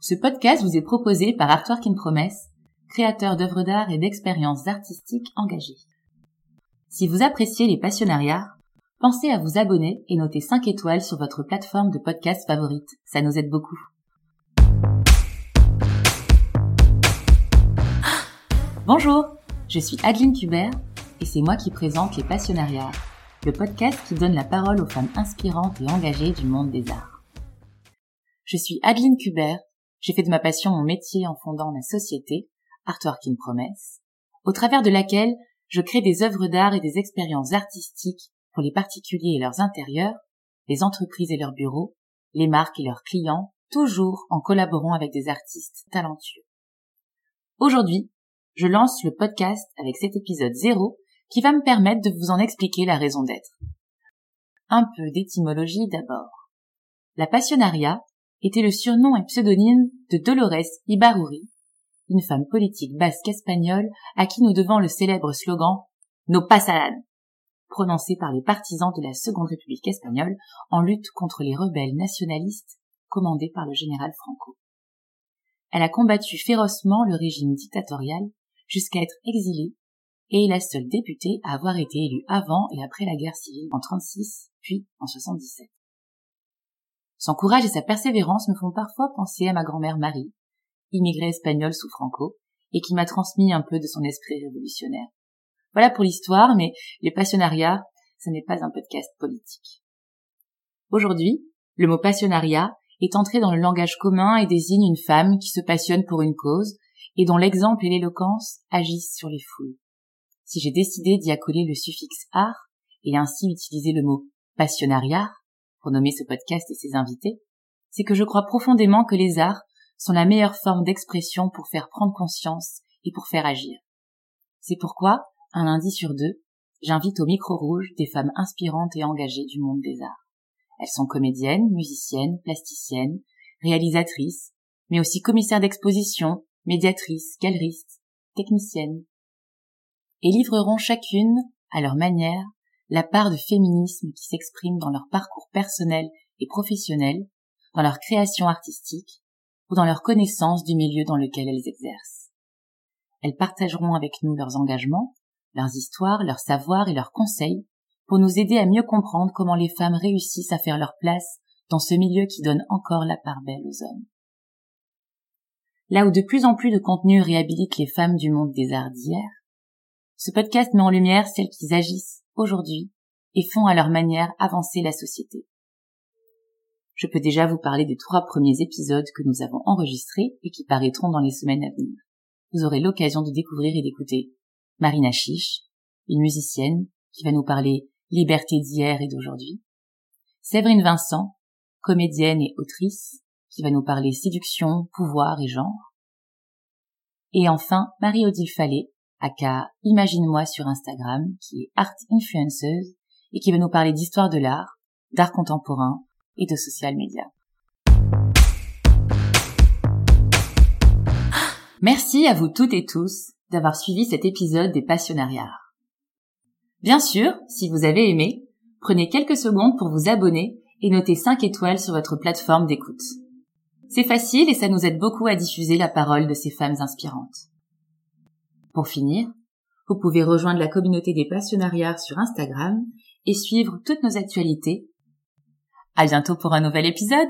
Ce podcast vous est proposé par Artwork in Promesse, créateur d'œuvres d'art et d'expériences artistiques engagées. Si vous appréciez les passionnariats, pensez à vous abonner et noter 5 étoiles sur votre plateforme de podcast favorite. Ça nous aide beaucoup. Bonjour, je suis Adeline Kubert et c'est moi qui présente les Passionnariats, le podcast qui donne la parole aux femmes inspirantes et engagées du monde des arts. Je suis Adeline Kubert, j'ai fait de ma passion mon métier en fondant ma société, Artwork in Promesse, au travers de laquelle je crée des œuvres d'art et des expériences artistiques pour les particuliers et leurs intérieurs, les entreprises et leurs bureaux, les marques et leurs clients, toujours en collaborant avec des artistes talentueux. Aujourd'hui, je lance le podcast avec cet épisode zéro qui va me permettre de vous en expliquer la raison d'être. Un peu d'étymologie d'abord. La passionnariat était le surnom et pseudonyme de Dolores Ibaruri, une femme politique basque espagnole à qui nous devons le célèbre slogan No pasaran, prononcé par les partisans de la Seconde République espagnole en lutte contre les rebelles nationalistes commandés par le général Franco. Elle a combattu férocement le régime dictatorial jusqu'à être exilée et est la seule députée à avoir été élue avant et après la guerre civile en 36 puis en 77. Son courage et sa persévérance me font parfois penser à ma grand-mère Marie, immigrée espagnole sous Franco, et qui m'a transmis un peu de son esprit révolutionnaire. Voilà pour l'histoire, mais les passionnariats, ce n'est pas un podcast politique. Aujourd'hui, le mot passionnariat est entré dans le langage commun et désigne une femme qui se passionne pour une cause et dont l'exemple et l'éloquence agissent sur les foules. Si j'ai décidé d'y accoler le suffixe art et ainsi utiliser le mot passionnariat pour nommer ce podcast et ses invités, c'est que je crois profondément que les arts sont la meilleure forme d'expression pour faire prendre conscience et pour faire agir. C'est pourquoi, un lundi sur deux, j'invite au micro rouge des femmes inspirantes et engagées du monde des arts. Elles sont comédiennes, musiciennes, plasticiennes, réalisatrices, mais aussi commissaires d'exposition, médiatrices, galeristes, techniciennes, et livreront chacune, à leur manière, la part de féminisme qui s'exprime dans leur parcours personnel et professionnel, dans leur création artistique ou dans leur connaissance du milieu dans lequel elles exercent. Elles partageront avec nous leurs engagements, leurs histoires, leurs savoirs et leurs conseils pour nous aider à mieux comprendre comment les femmes réussissent à faire leur place dans ce milieu qui donne encore la part belle aux hommes. Là où de plus en plus de contenus réhabilitent les femmes du monde des arts d'hier, ce podcast met en lumière celles qui agissent aujourd'hui et font à leur manière avancer la société. Je peux déjà vous parler des trois premiers épisodes que nous avons enregistrés et qui paraîtront dans les semaines à venir. Vous aurez l'occasion de découvrir et d'écouter Marina Chiche, une musicienne qui va nous parler liberté d'hier et d'aujourd'hui. Séverine Vincent, comédienne et autrice, qui va nous parler séduction, pouvoir et genre. Et enfin, Marie-Odile Fallet, aka Imagine-moi sur Instagram, qui est art influenceuse et qui va nous parler d'histoire de l'art, d'art contemporain et de social media. Merci à vous toutes et tous d'avoir suivi cet épisode des Passionnariats. Bien sûr, si vous avez aimé, prenez quelques secondes pour vous abonner et noter 5 étoiles sur votre plateforme d'écoute. C'est facile et ça nous aide beaucoup à diffuser la parole de ces femmes inspirantes. Pour finir, vous pouvez rejoindre la communauté des passionnariats sur Instagram et suivre toutes nos actualités. À bientôt pour un nouvel épisode!